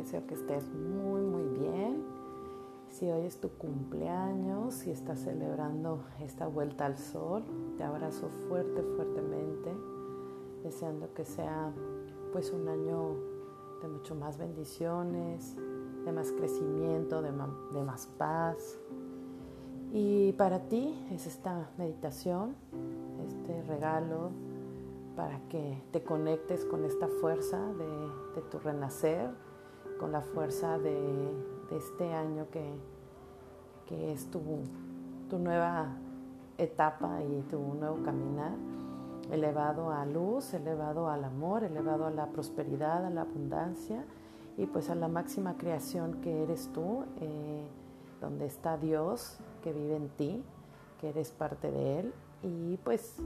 Deseo que estés muy, muy bien. Si hoy es tu cumpleaños, si estás celebrando esta vuelta al sol, te abrazo fuerte, fuertemente, deseando que sea pues un año de mucho más bendiciones, de más crecimiento, de, de más paz. Y para ti es esta meditación, este regalo para que te conectes con esta fuerza de, tu renacer, con la fuerza de, este año que, que es tu, tu, nueva etapa y tu nuevo caminar, elevado a luz, elevado al amor, elevado a la prosperidad, a la abundancia y pues a la máxima creación que eres tú, eh, donde está Dios que vive en ti, que eres parte de Él y pues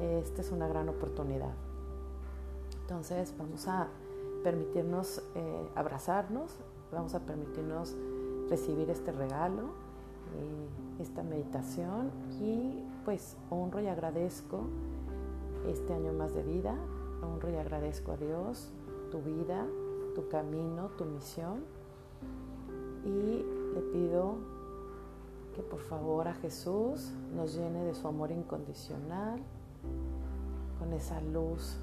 esta es una gran oportunidad. Entonces vamos a permitirnos eh, abrazarnos, vamos a permitirnos recibir este regalo, eh, esta meditación y pues honro y agradezco este año más de vida, honro y agradezco a Dios tu vida, tu camino, tu misión. Y le pido que por favor a Jesús nos llene de su amor incondicional, con esa luz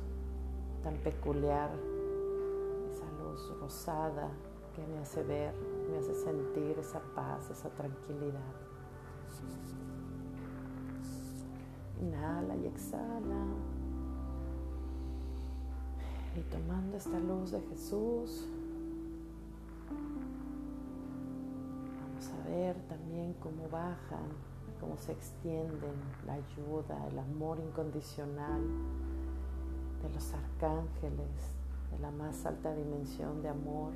tan peculiar, rosada que me hace ver, me hace sentir esa paz, esa tranquilidad. Inhala y exhala. Y tomando esta luz de Jesús, ver también cómo bajan, cómo se extienden la ayuda, el amor incondicional de los arcángeles, de la más alta dimensión de amor,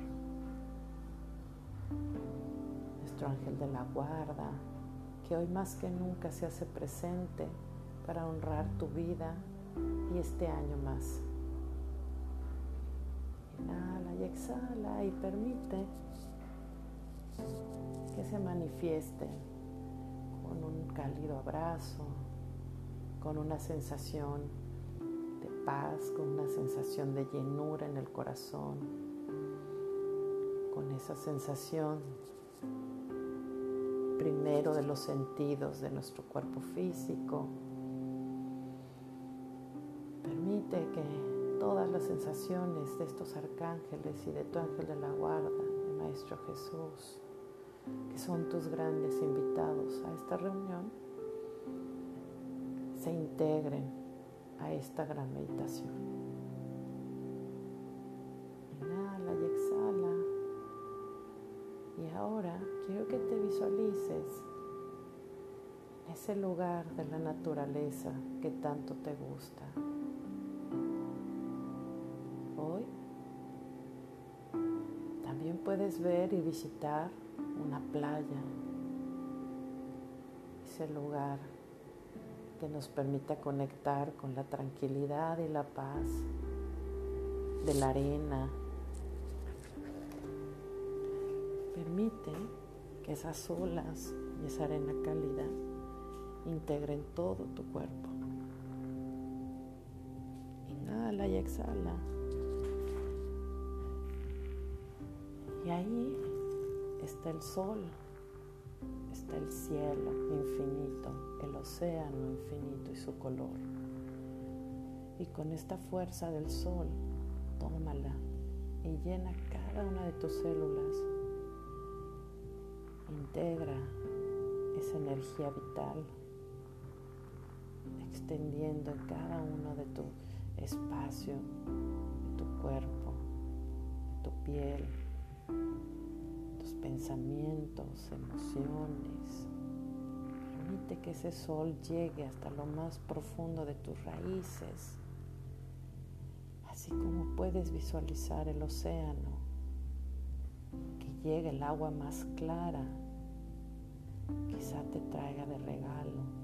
nuestro ángel de la guarda, que hoy más que nunca se hace presente para honrar tu vida y este año más. Inhala y exhala y permite que se manifieste con un cálido abrazo, con una sensación paz, con una sensación de llenura en el corazón, con esa sensación primero de los sentidos de nuestro cuerpo físico. Permite que todas las sensaciones de estos arcángeles y de tu ángel de la guarda, el Maestro Jesús, que son tus grandes invitados a esta reunión, se integren a esta gran meditación. Inhala y exhala. Y ahora quiero que te visualices en ese lugar de la naturaleza que tanto te gusta. Hoy también puedes ver y visitar una playa, ese lugar que nos permita conectar con la tranquilidad y la paz de la arena. Permite que esas olas y esa arena cálida integren todo tu cuerpo. Inhala y exhala. Y ahí está el sol, el cielo infinito, el océano infinito y su color. Y con esta fuerza del sol, tómala y llena cada una de tus células. Integra esa energía vital, extendiendo en cada uno de tu espacio, de tu cuerpo, de tu piel, pensamientos, emociones. Permite que ese sol llegue hasta lo más profundo de tus raíces, así como puedes visualizar el océano, que llegue el agua más clara, quizá te traiga de regalo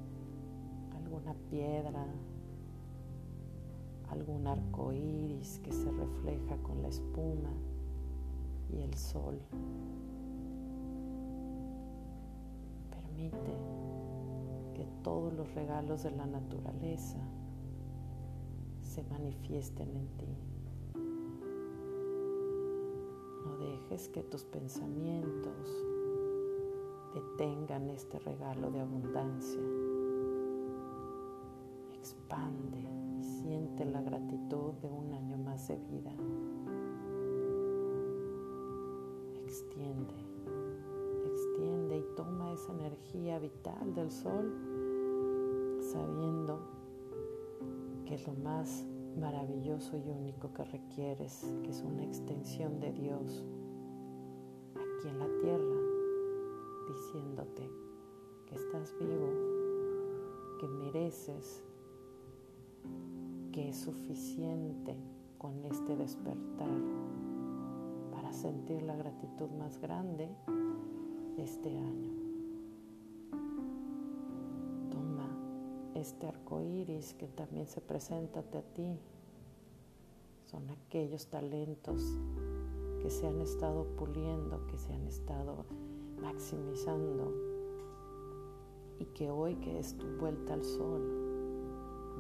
alguna piedra, algún arco iris que se refleja con la espuma y el sol. Permite que todos los regalos de la naturaleza se manifiesten en ti. No dejes que tus pensamientos detengan este regalo de abundancia. Expande y siente la gratitud de un año más de vida. Extiende, esa energía vital del sol sabiendo que es lo más maravilloso y único que requieres, que es una extensión de Dios aquí en la tierra, diciéndote que estás vivo, que mereces, que es suficiente con este despertar para sentir la gratitud más grande de este año. Este arco iris que también se presenta a ti. Son aquellos talentos que se han estado puliendo, que se han estado maximizando. Y que hoy que es tu vuelta al sol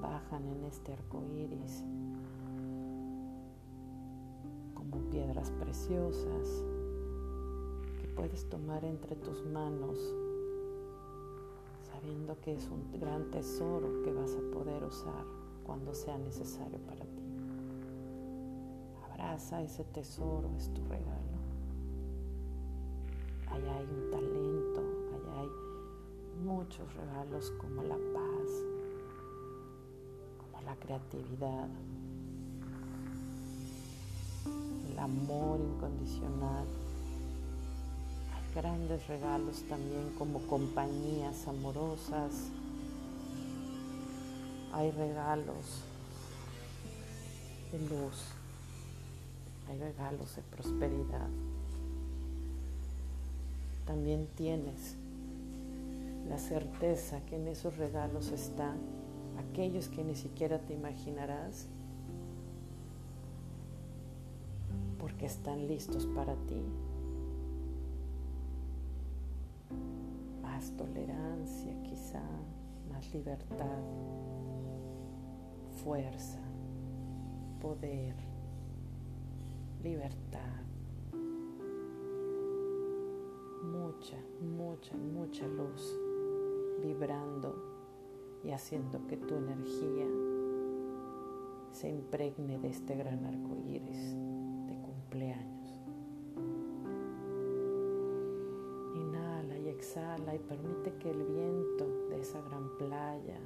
bajan en este arco iris como piedras preciosas que puedes tomar entre tus manos sabiendo que es un gran tesoro que vas a poder usar cuando sea necesario para ti. Abraza ese tesoro, es tu regalo. Allá hay un talento, allá hay muchos regalos como la paz, como la creatividad, el amor incondicional grandes regalos también como compañías amorosas. Hay regalos de luz, hay regalos de prosperidad. También tienes la certeza que en esos regalos están aquellos que ni siquiera te imaginarás porque están listos para ti. Tolerancia quizá, más libertad, fuerza, poder, libertad, mucha, mucha, mucha luz vibrando y haciendo que tu energía se impregne de este gran arco iris de cumpleaños. Y permite que el viento de esa gran playa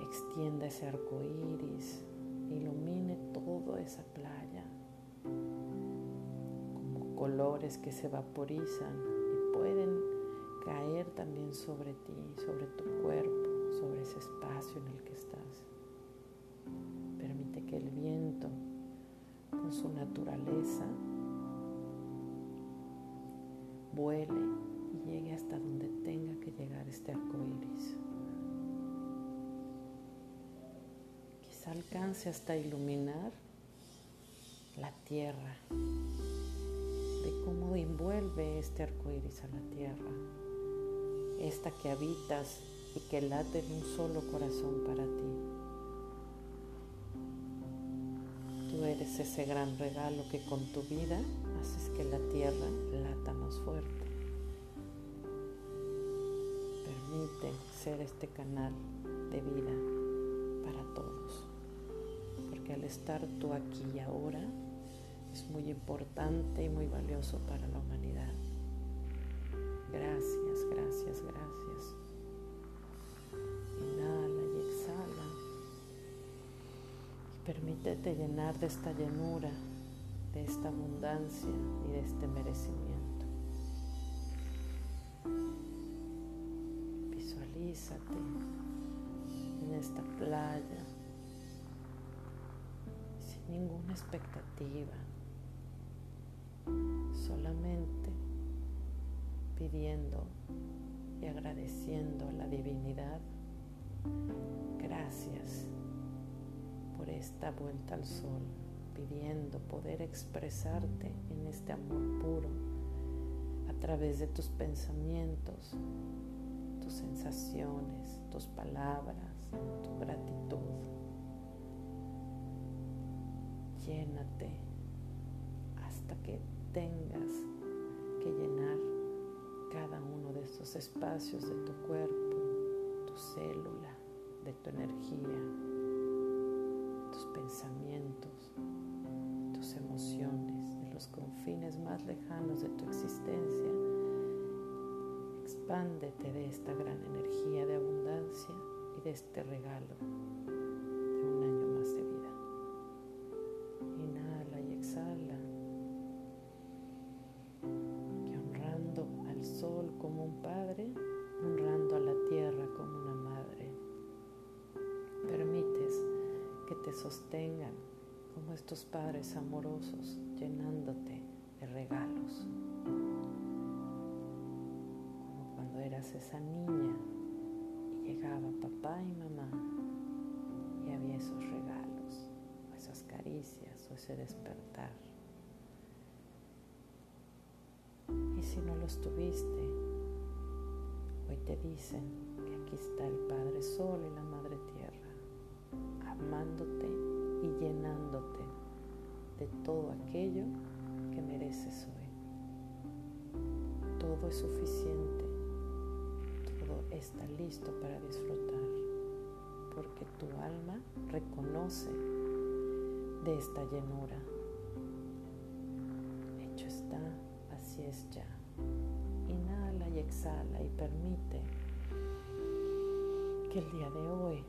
extienda ese arco iris, ilumine toda esa playa como colores que se vaporizan y pueden caer también sobre ti, sobre tu cuerpo, sobre ese espacio en el que estás. Permite que el viento, con su naturaleza, vuele y llegue hasta donde tenga que llegar este arco iris. Quizá alcance hasta iluminar la tierra, de cómo envuelve este arco iris a la tierra, esta que habitas y que late en un solo corazón para ti. Tú eres ese gran regalo que con tu vida haces que la tierra lata fuerte. Permite ser este canal de vida para todos, porque al estar tú aquí y ahora es muy importante y muy valioso para la humanidad. Gracias, gracias, gracias. Inhala y exhala. Y permítete llenar de esta llenura de esta abundancia y de este merecimiento. Visualízate en esta playa sin ninguna expectativa, solamente pidiendo y agradeciendo a la divinidad. Gracias por esta vuelta al sol pidiendo poder expresarte en este amor puro través de tus pensamientos, tus sensaciones, tus palabras, tu gratitud. Llénate hasta que tengas que llenar cada uno de estos espacios de tu cuerpo, tu célula, de tu energía, tus pensamientos, tus emociones, los confines más lejanos de tu existencia. Expándete de esta gran energía de abundancia y de este regalo despertar. Y si no los tuviste, hoy te dicen que aquí está el Padre Sol y la Madre Tierra, amándote y llenándote de todo aquello que mereces hoy. Todo es suficiente, todo está listo para disfrutar, porque tu alma reconoce de esta llenura. Hecho está, así es ya. Inhala y exhala y permite que el día de hoy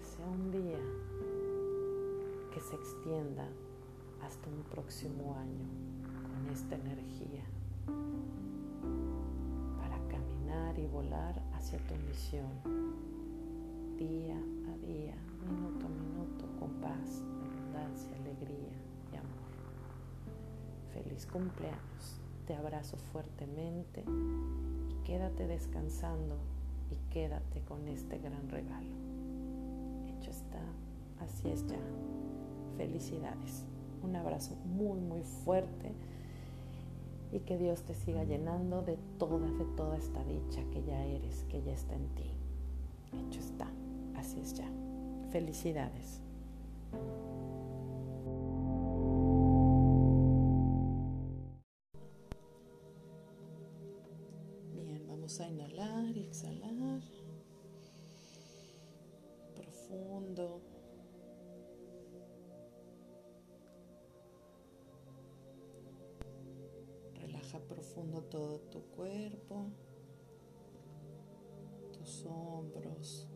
sea un día que se extienda hasta un próximo año con esta energía para caminar y volar hacia tu misión día a día, minuto a minuto, con paz, alegría y amor. Feliz cumpleaños, te abrazo fuertemente y quédate descansando y quédate con este gran regalo. Hecho está, así es ya felicidades. Un abrazo muy, muy fuerte y que Dios te siga llenando de toda, de toda esta dicha que ya eres, que ya está en ti. Hecho está, así es ya. Felicidades. Profundo. profundo todo tu cuerpo, tus hombros,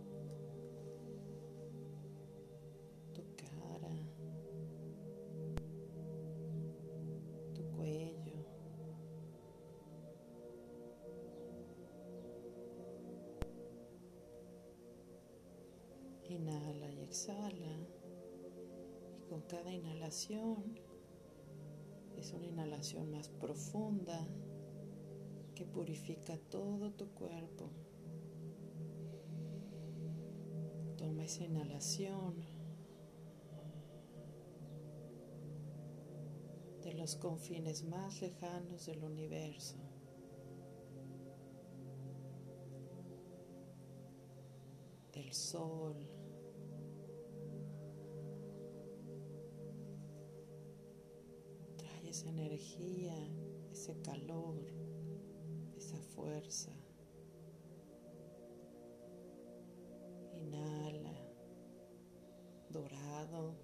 cada inhalación es una inhalación más profunda que purifica todo tu cuerpo. Toma esa inhalación de los confines más lejanos del universo. Del sol. Energía, ese calor, esa fuerza. Inhala, dorado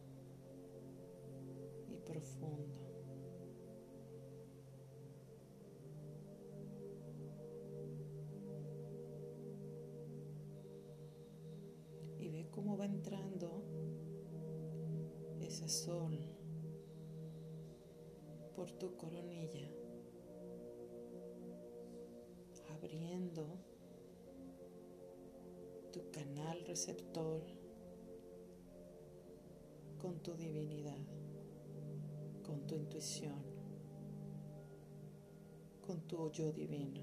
por tu coronilla, abriendo tu canal receptor con tu divinidad, con tu intuición, con tu yo divino.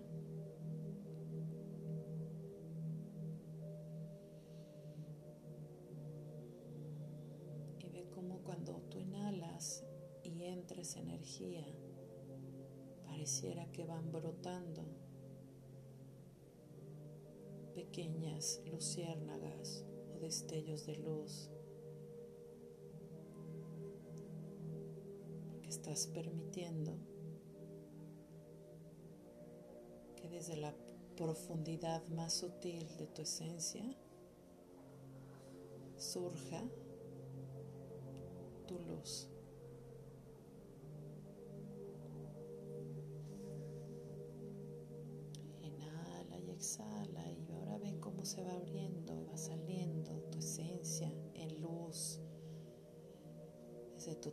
Energía, pareciera que van brotando pequeñas luciérnagas o destellos de luz, porque estás permitiendo que desde la profundidad más sutil de tu esencia surja tu luz.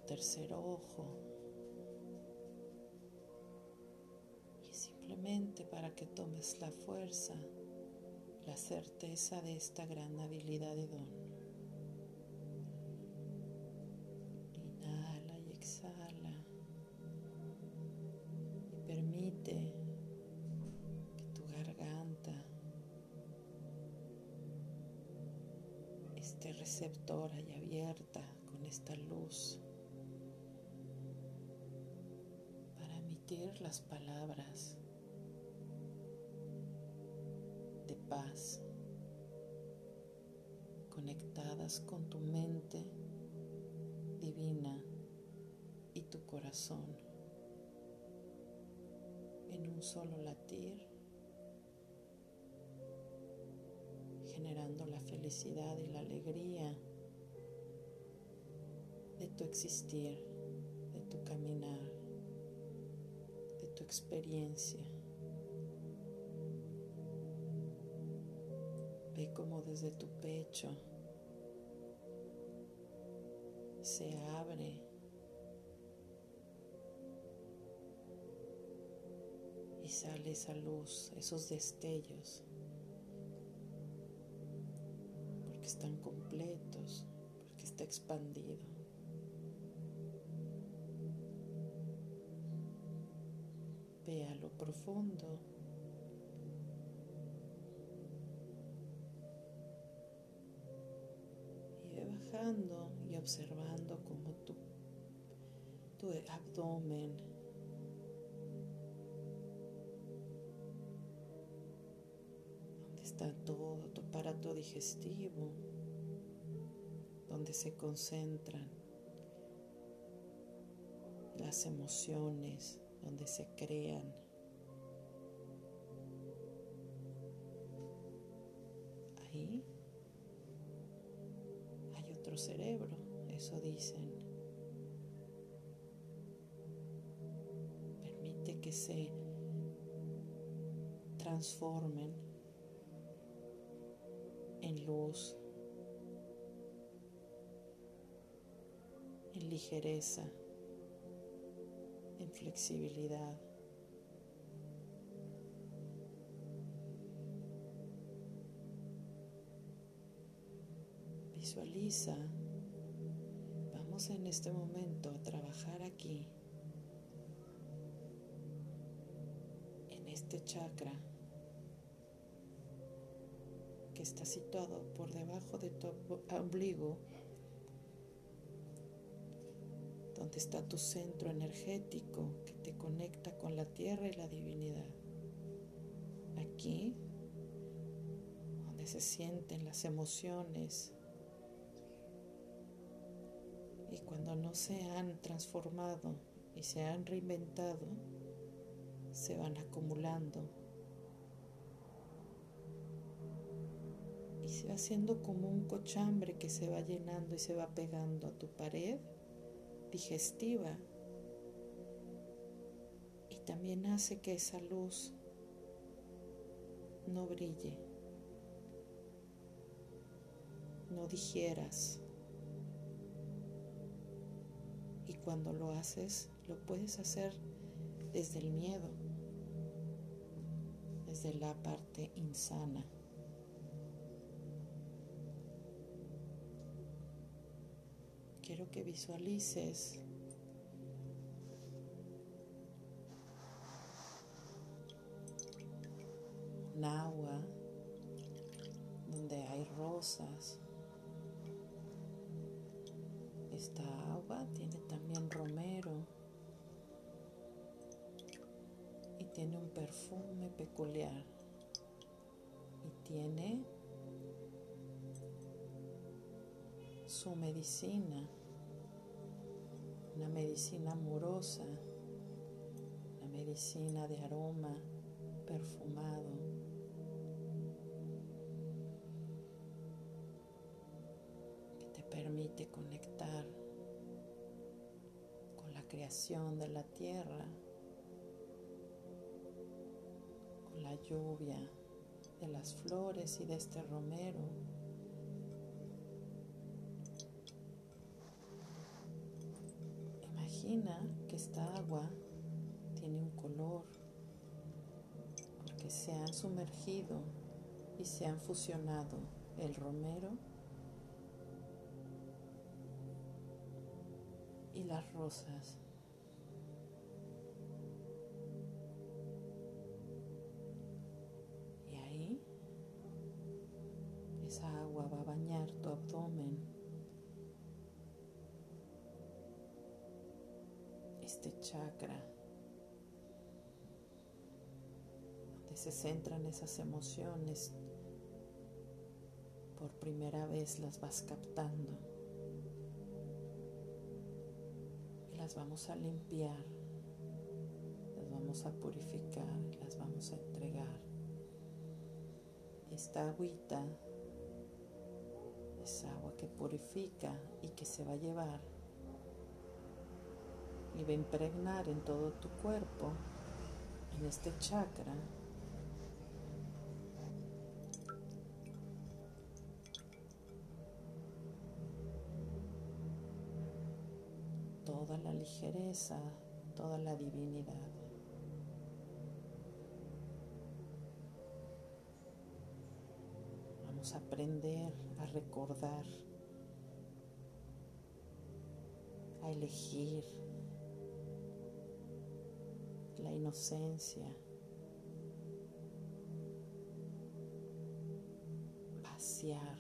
Tercer ojo. Y simplemente para que tomes la fuerza, la certeza de esta gran habilidad de don. receptora y abierta con esta luz las palabras de paz conectadas con tu mente divina y tu corazón en un solo latir generando la felicidad y la alegría de tu existir, de tu caminar, experiencia. Ve como desde tu pecho se abre y sale esa luz, esos destellos están completos, porque está expandido. Profundo. Y bajando y observando como tu, tu abdomen está todo tu aparato digestivo, donde se concentran las emociones, donde se crean. Hay otro cerebro, eso dicen. Permite que se transformen en luz, en ligereza, en flexibilidad. Vamos en este momento a trabajar aquí, en este chakra que está situado por debajo de tu ombligo, donde está tu centro energético que te conecta con la tierra y la divinidad. Aquí, donde se sienten las emociones cuando no se han transformado y se han reinventado, se van acumulando. Y se va haciendo como un cochambre que se va llenando y se va pegando a tu pared digestiva. Y también hace que esa luz no brille, no digieras. Y cuando lo haces, lo puedes hacer desde el miedo, desde la parte insana. quiero que visualices un agua donde hay rosas. Esta agua tiene también romero y tiene un perfume peculiar y tiene su medicina, una medicina amorosa, una medicina de aroma perfumado. Permite conectar con la creación de la tierra, con la lluvia de las flores y de este romero. Imagina que esta agua tiene un color porque se han sumergido y se han fusionado el romero y las rosas. Y ahí esa agua va a bañar tu abdomen. Este chakra donde se centran esas emociones por primera vez las vas captando. Las vamos a limpiar, las vamos a purificar, las vamos a entregar. Esta agüita es agua que purifica y que se va a llevar y va a impregnar en todo tu cuerpo, en este chakra, ligereza, toda la divinidad. Vamos a aprender a recordar, a elegir la inocencia, vaciar,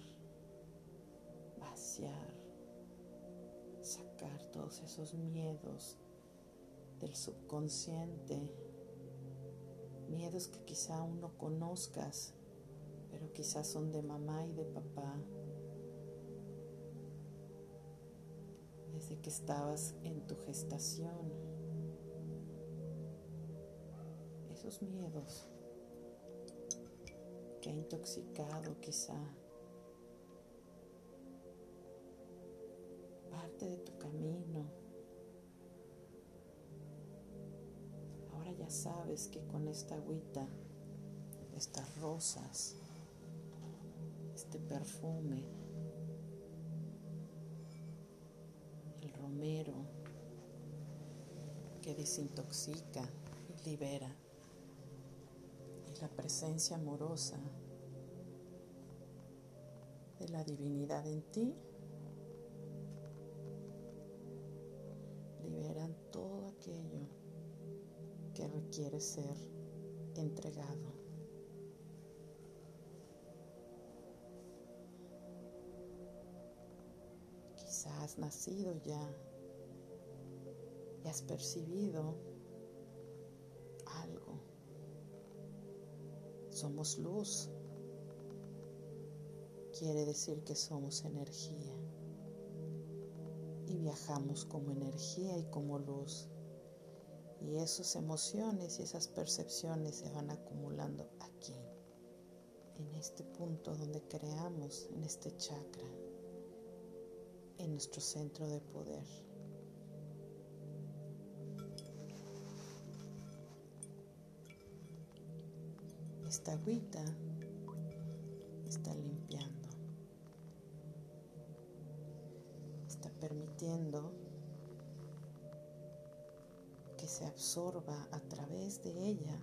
todos esos miedos del subconsciente, miedos que quizá aún no conozcas, pero quizás son de mamá y de papá, desde que estabas en tu gestación. Esos miedos que ha intoxicado quizá con esta agüita, estas rosas, este perfume, el romero que desintoxica y libera, la presencia amorosa de la divinidad en ti que requiere ser entregado. Quizás has nacido ya y has percibido algo. Somos luz. Quiere decir que somos energía y viajamos como energía y como luz. Y esas emociones y esas percepciones se van acumulando aquí, en este punto donde creamos, en este chakra, en nuestro centro de poder. Esta agüita está limpiando. permitiendo que se absorba a través de ella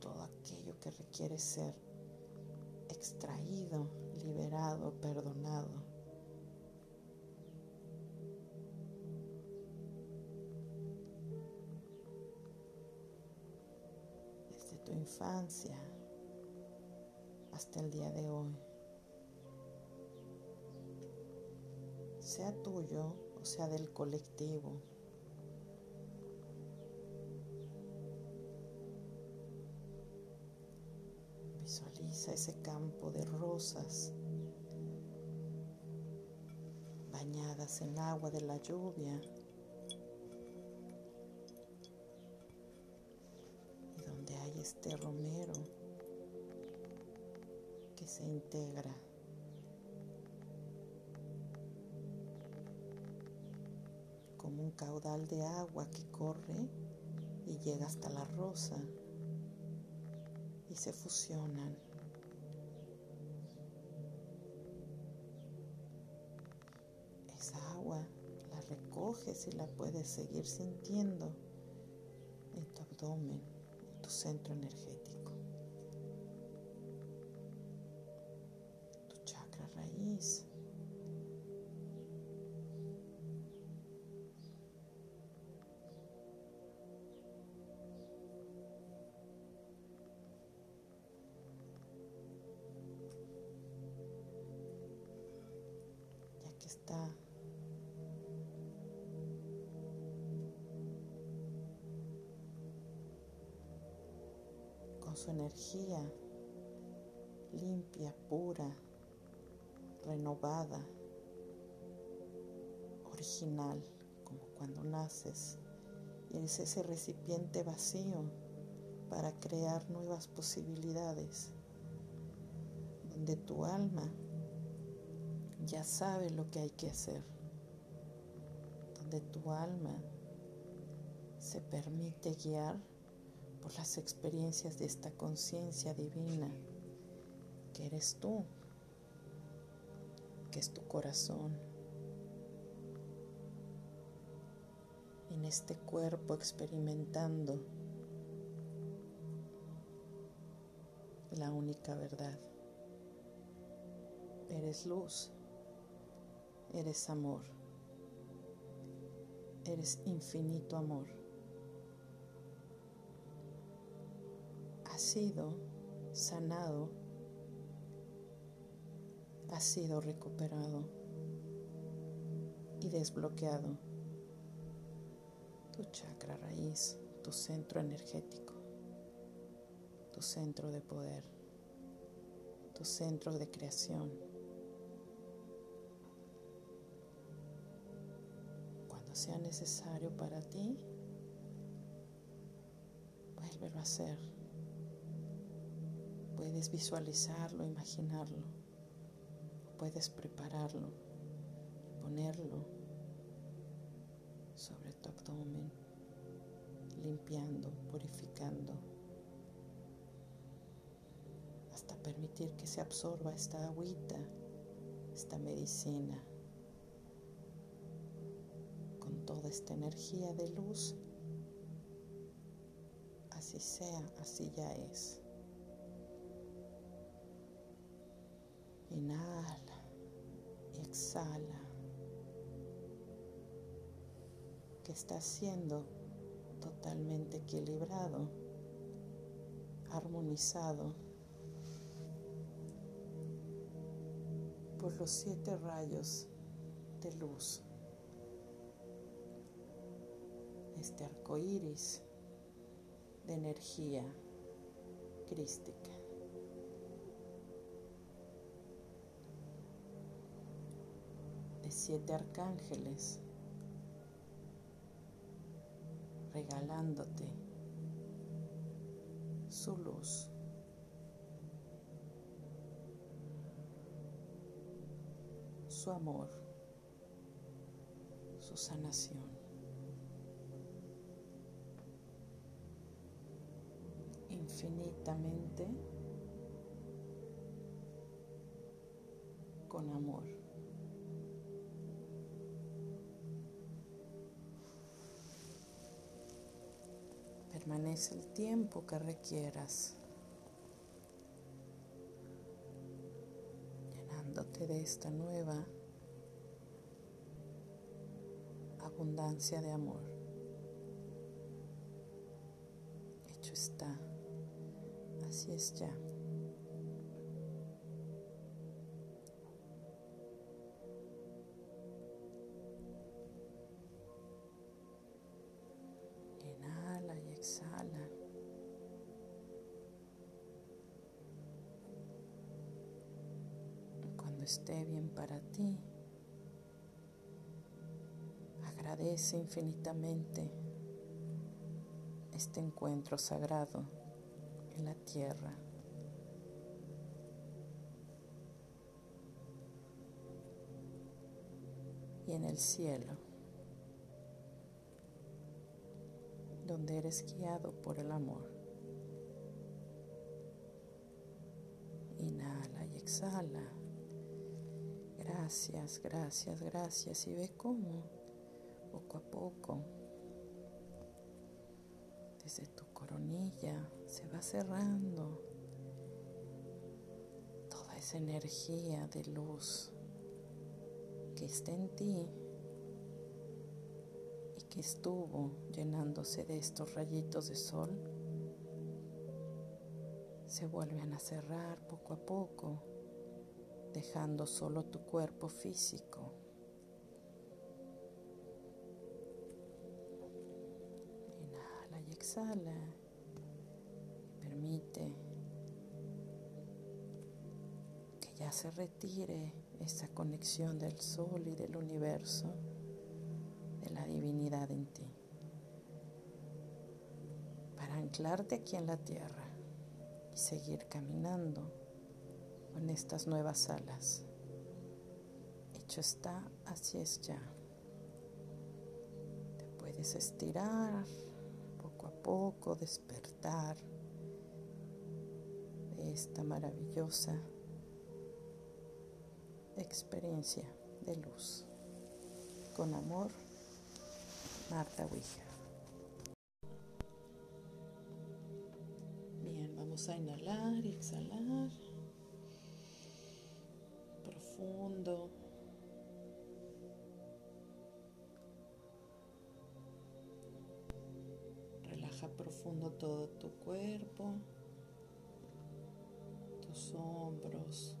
todo aquello que requiere ser extraído, liberado, perdonado. Desde tu infancia hasta el día de hoy. sea tuyo o sea del colectivo. Bañadas en agua de la lluvia y donde hay este romero que se integra como un caudal de agua que corre y llega hasta la rosa y se fusionan. Recoges y la puedes seguir sintiendo en tu abdomen, en tu centro energético. Original, como cuando naces y eres ese recipiente vacío para crear nuevas posibilidades, donde tu alma ya sabe lo que hay que hacer, donde tu alma se permite guiar por las experiencias de esta conciencia divina que eres tú, que es tu corazón. En este cuerpo experimentando la única verdad. Eres luz, eres amor, eres infinito amor. Has sido sanado, has sido recuperado y desbloqueado tu chakra raíz, tu centro energético, tu centro de poder, tu centro de creación. Cuando sea necesario para ti, vuélvelo a hacer. Puedes visualizarlo, imaginarlo, puedes prepararlo, ponerlo sobre tu abdomen, limpiando, purificando, hasta permitir que se absorba esta agüita, esta medicina, con toda esta energía de luz. Así sea, así ya es. Inhala y exhala. Que está siendo totalmente equilibrado, armonizado por los siete rayos de luz. Este arco iris de energía crística. Siete arcángeles regalándote su luz. su amor, su sanación. Infinitamente con amor. Permanece el tiempo que requieras, llenándote de esta nueva abundancia de amor. Hecho está, así es ya. Agradece infinitamente este encuentro sagrado en la tierra. Y en el cielo, donde eres guiado por el amor. Inhala y exhala. Gracias, gracias, gracias. Y ve cómo, poco a poco, desde tu coronilla se va cerrando toda esa energía de luz que está en ti y que estuvo llenándose de estos rayitos de sol, se vuelven a cerrar poco a poco, dejando solo tu cuerpo físico. Exhala. Permite que ya se retire esa conexión del sol y del universo, de la divinidad en ti, para anclarte aquí en la tierra y seguir caminando con estas nuevas alas. Hecho está, así es ya. Te puedes estirar poco despertar de esta maravillosa experiencia de luz. Con amor, Marta Ouija. Bien, vamos a inhalar y exhalar. Profundo. Profundo todo tu cuerpo, tus hombros.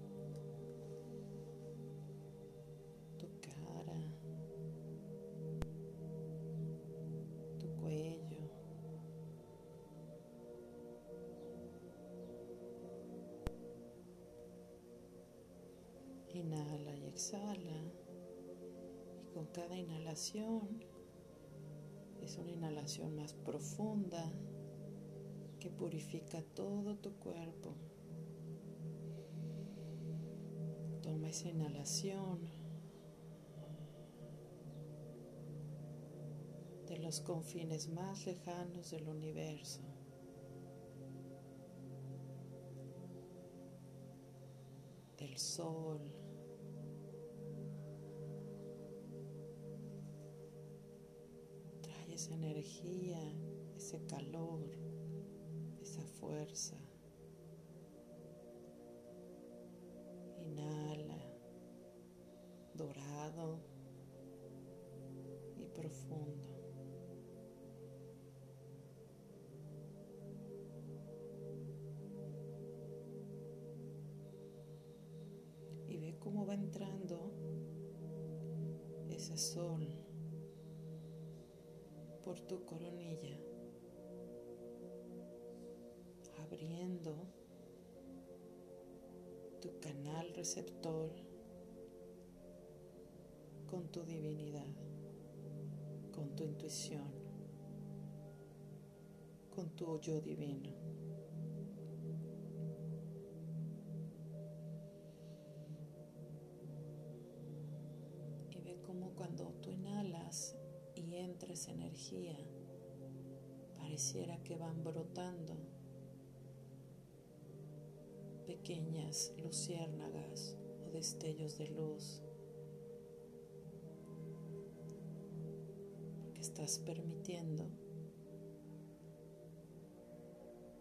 Inhala y exhala. Y con cada inhalación es una inhalación más profunda que purifica todo tu cuerpo. Toma esa inhalación de los confines más lejanos del universo. del sol, esa energía, ese calor, fuerza. Inhala, dorado y profundo. Y ve cómo va entrando ese sol por tu coronilla, abriendo tu canal receptor con tu divinidad, con tu intuición, con tu yo divino. Y ve como cuando tú inhalas y entra esa energía, pareciera que van brotando pequeñas luciérnagas o destellos de luz, porque estás permitiendo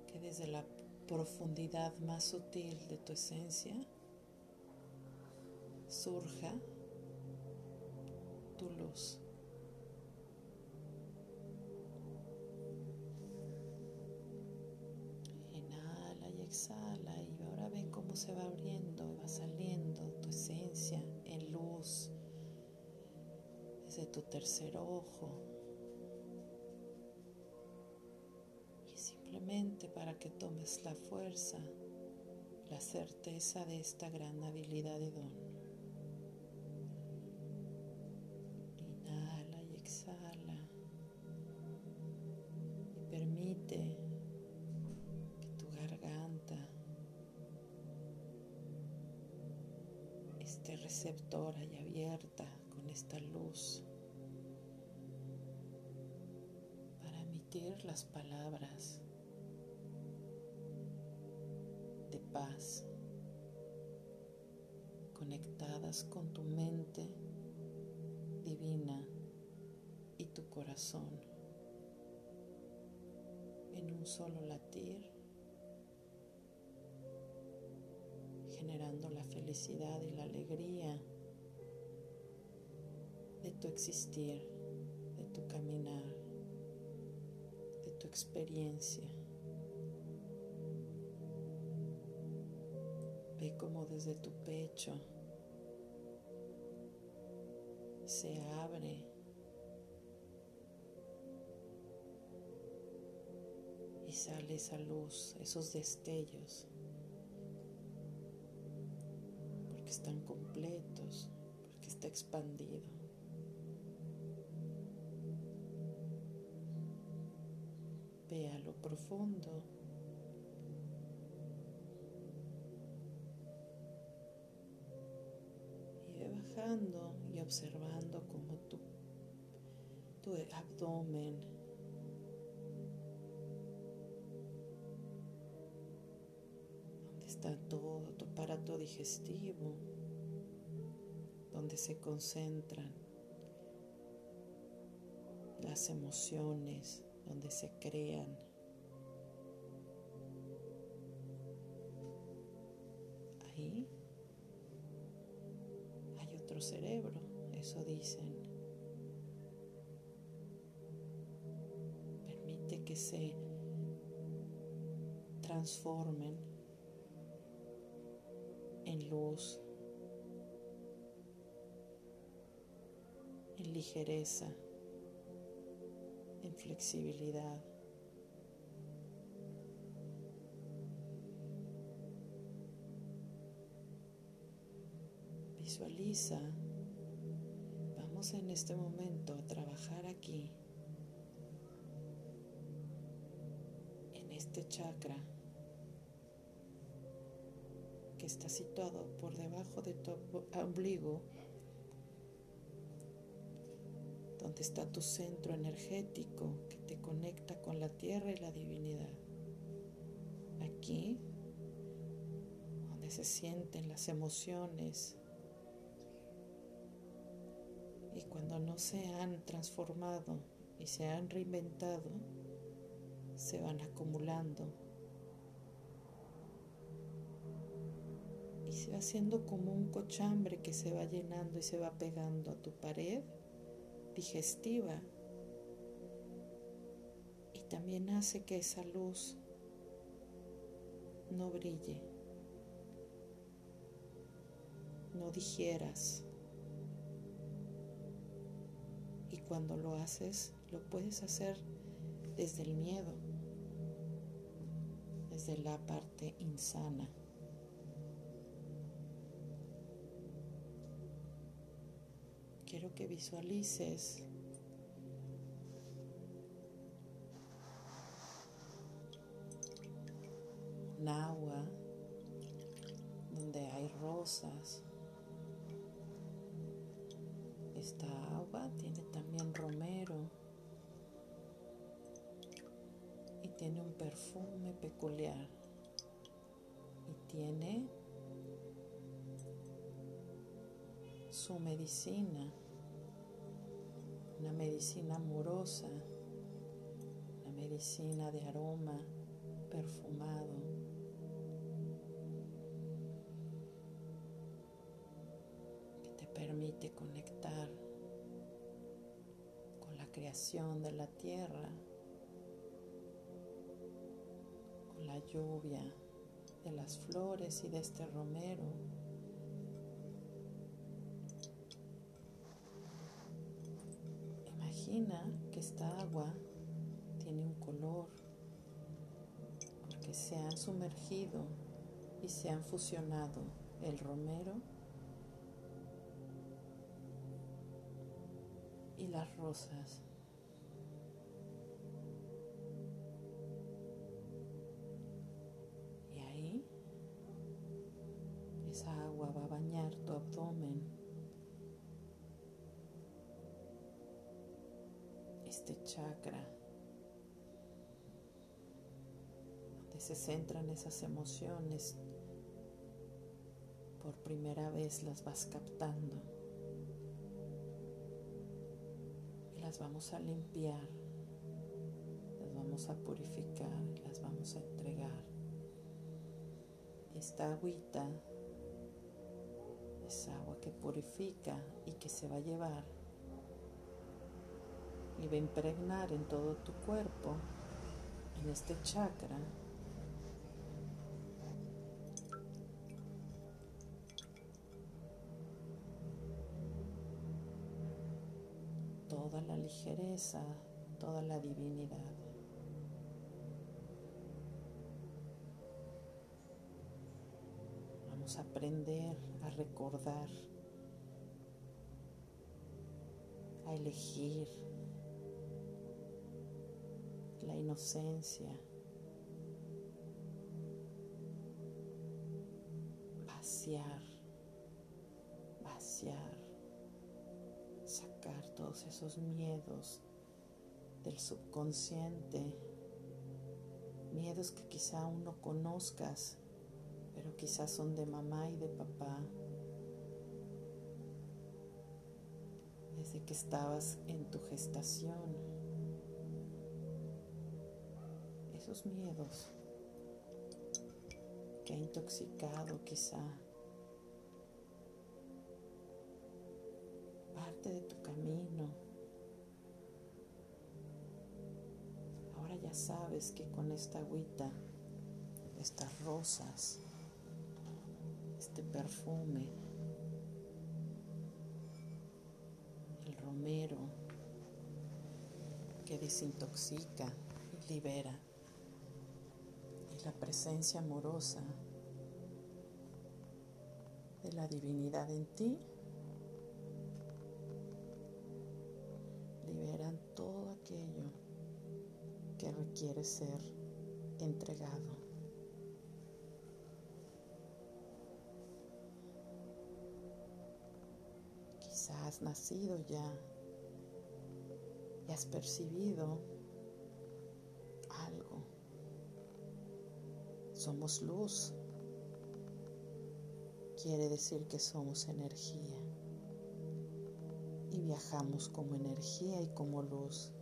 que desde la profundidad más sutil de tu esencia surja tu luz. tu tercer ojo. Y simplemente para que tomes la fuerza, la certeza de esta gran habilidad de don. Inhala y exhala. Y permite que tu garganta esté receptora y abierta con esta luz. Las palabras de paz conectadas con tu mente divina y tu corazón en un solo latir, generando la felicidad y la alegría de tu existir, de tu caminar, experiencia. Ve como desde tu pecho se abre y sale esa luz, esos destellos, porque están completos, porque está expandido. Ve a lo profundo y observando como tu, tu abdomen donde está todo tu aparato digestivo, donde se concentran las emociones, donde se crean. Cerebro, eso dicen. Permite que se transformen en luz, en ligereza, en flexibilidad. Vamos en este momento a trabajar aquí, en este chakra que está situado por debajo de tu ombligo, donde está tu centro energético que te conecta con la tierra y la divinidad. Aquí, donde se sienten las emociones, cuando no se han transformado y se han reinventado, se van acumulando. Y se va haciendo como un cochambre que se va llenando y se va pegando a tu pared digestiva. Y también hace que esa luz no brille, no digieras. Cuando lo haces, lo puedes hacer desde el miedo, desde la parte insana. Quiero que visualices un agua donde hay rosas, esta agua tiene también romero y tiene un perfume peculiar y tiene su medicina, una medicina amorosa, una medicina de aroma perfumado. Permite conectar con la creación de la tierra, con la lluvia de las flores y de este romero. Imagina que esta agua tiene un color porque se han sumergido y se han fusionado el romero y las rosas. Y ahí esa agua va a bañar tu abdomen. Este chakra donde se centran esas emociones, por primera vez las vas captando. Las vamos a limpiar, las vamos a purificar, las vamos a entregar. Esta agüita es agua que purifica y que se va a llevar y va a impregnar en todo tu cuerpo, en este chakra. Ligereza, toda la divinidad. Vamos a aprender a recordar, a elegir la inocencia, vaciar, esos miedos del subconsciente, miedos que quizá aún no conozcas, pero quizás son de mamá y de papá. Desde que estabas en tu gestación. esos miedos que ha intoxicado quizá sabes que con esta agüita, estas rosas, este perfume, el romero que desintoxica y libera la presencia amorosa de la divinidad en ti que requiere ser entregado. Quizás has nacido ya y has percibido algo somos luz. Quiere decir que somos energía. Y viajamos como energía y como luz.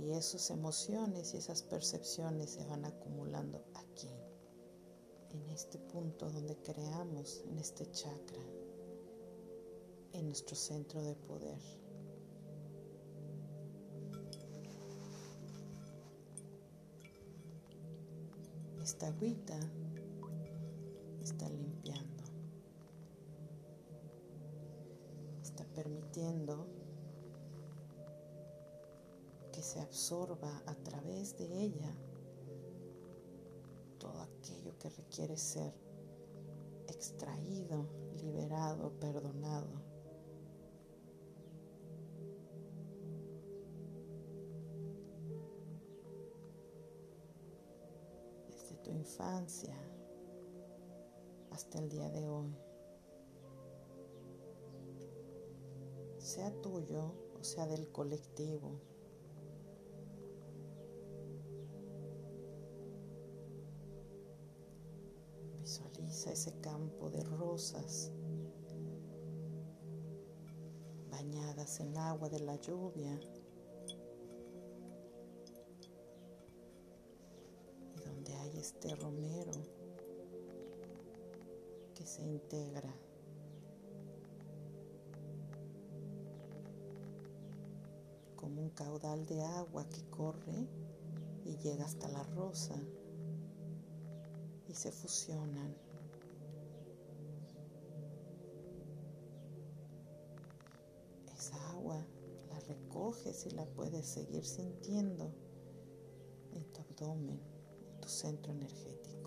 Y esas emociones y esas percepciones se van acumulando aquí, en este punto donde creamos, en este chakra, en nuestro centro de poder. esta agüita está limpiando, está permitiendo que se absorba a través de ella todo aquello que requiere ser extraído, liberado, perdonado. infancia hasta el día de hoy, sea tuyo o sea del colectivo. Campo de rosas bañadas en agua de la lluvia. este romero que se integra. como un caudal de agua que corre y llega hasta la rosa y se fusionan. Recoges y la puedes seguir sintiendo en tu abdomen tu centro energético,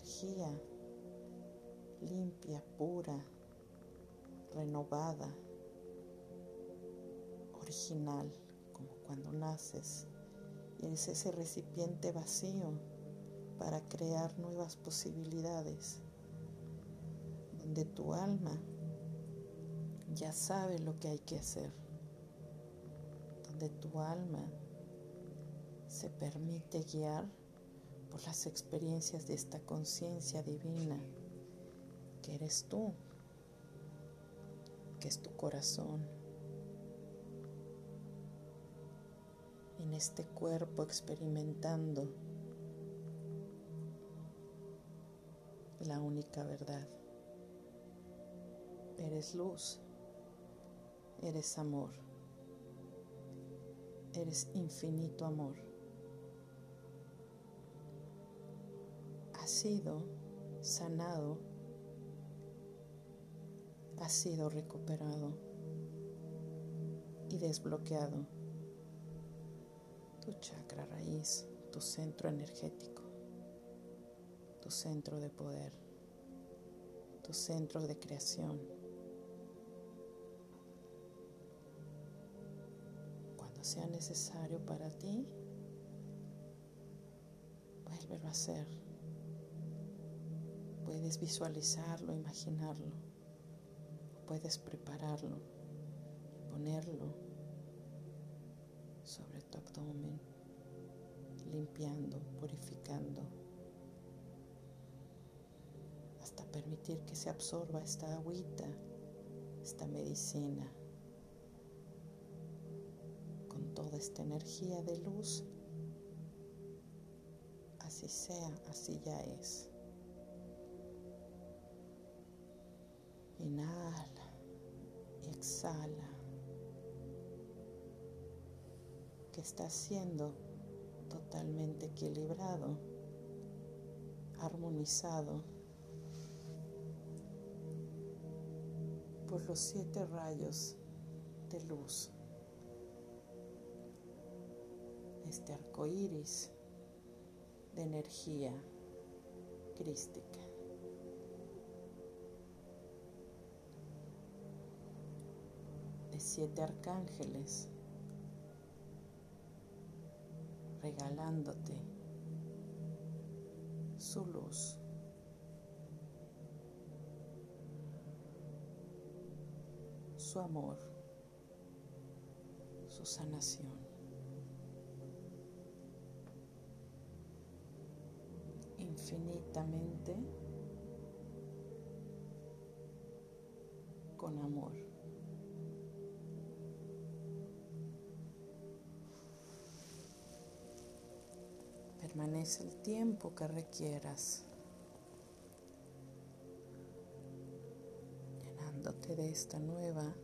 energía limpia, pura, renovada, original, como cuando naces y eres ese recipiente vacío para crear nuevas posibilidades, donde tu alma ya sabe lo que hay que hacer, donde tu alma se permite guiar por las experiencias de esta conciencia divina que eres tú, que es tu corazón. En este cuerpo experimentando la única verdad. Eres luz, eres amor, eres infinito amor. Sido sanado, has sido recuperado y desbloqueado tu chakra raíz, tu centro energético tu centro de poder, tu centro de creación. Cuando sea necesario para ti, vuélvelo a hacer. Puedes visualizarlo, imaginarlo, puedes prepararlo ponerlo sobre tu abdomen, limpiando, purificando permitir que se absorba esta agüita, esta medicina, con toda esta energía de luz. Así sea, así ya es. Inhala exhala. Que está siendo totalmente equilibrado, armonizado por los siete rayos de luz. Este arco iris de energía crística. Siete arcángeles regalándote su luz. su amor, su sanación. Infinitamente con amor. Permanece el tiempo que requieras. de esta nueva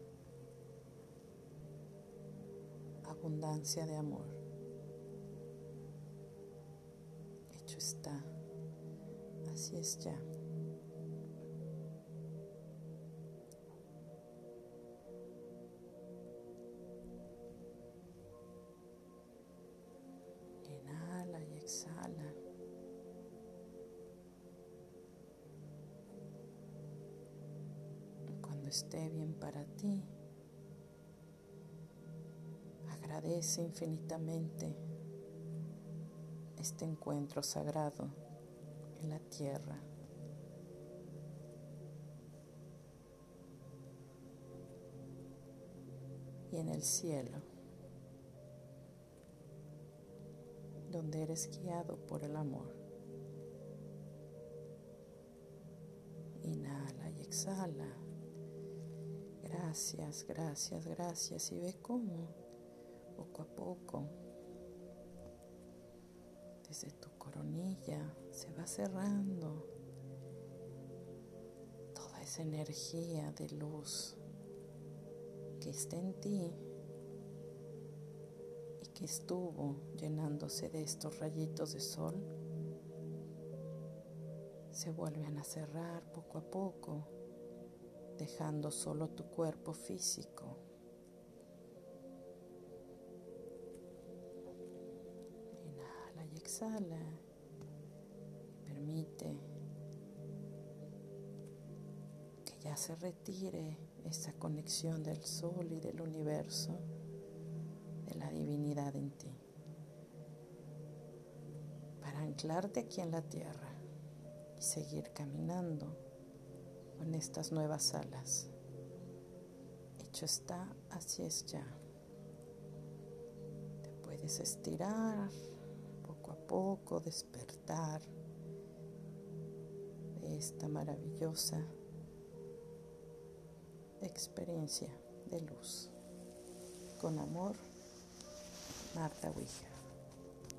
abundancia de amor. Hecho está, así es ya. Esté bien para ti. Agradece infinitamente este encuentro sagrado en la tierra. Y en el cielo, donde eres guiado por el amor. Inhala y exhala. Gracias, gracias, gracias. Y ve cómo poco a poco, desde tu coronilla, se va cerrando toda esa energía de luz que está en ti y que estuvo llenándose de estos rayitos de sol. Se vuelven a cerrar poco a poco dejando solo tu cuerpo físico. Inhala y exhala. Permite que ya se retire esa conexión del sol y del universo, de la divinidad en ti, para anclarte aquí en la tierra y seguir caminando con estas nuevas alas. Hecho está, así es ya. Te puedes estirar poco a poco, despertar de esta maravillosa experiencia de luz. Con amor, Marta Ouija.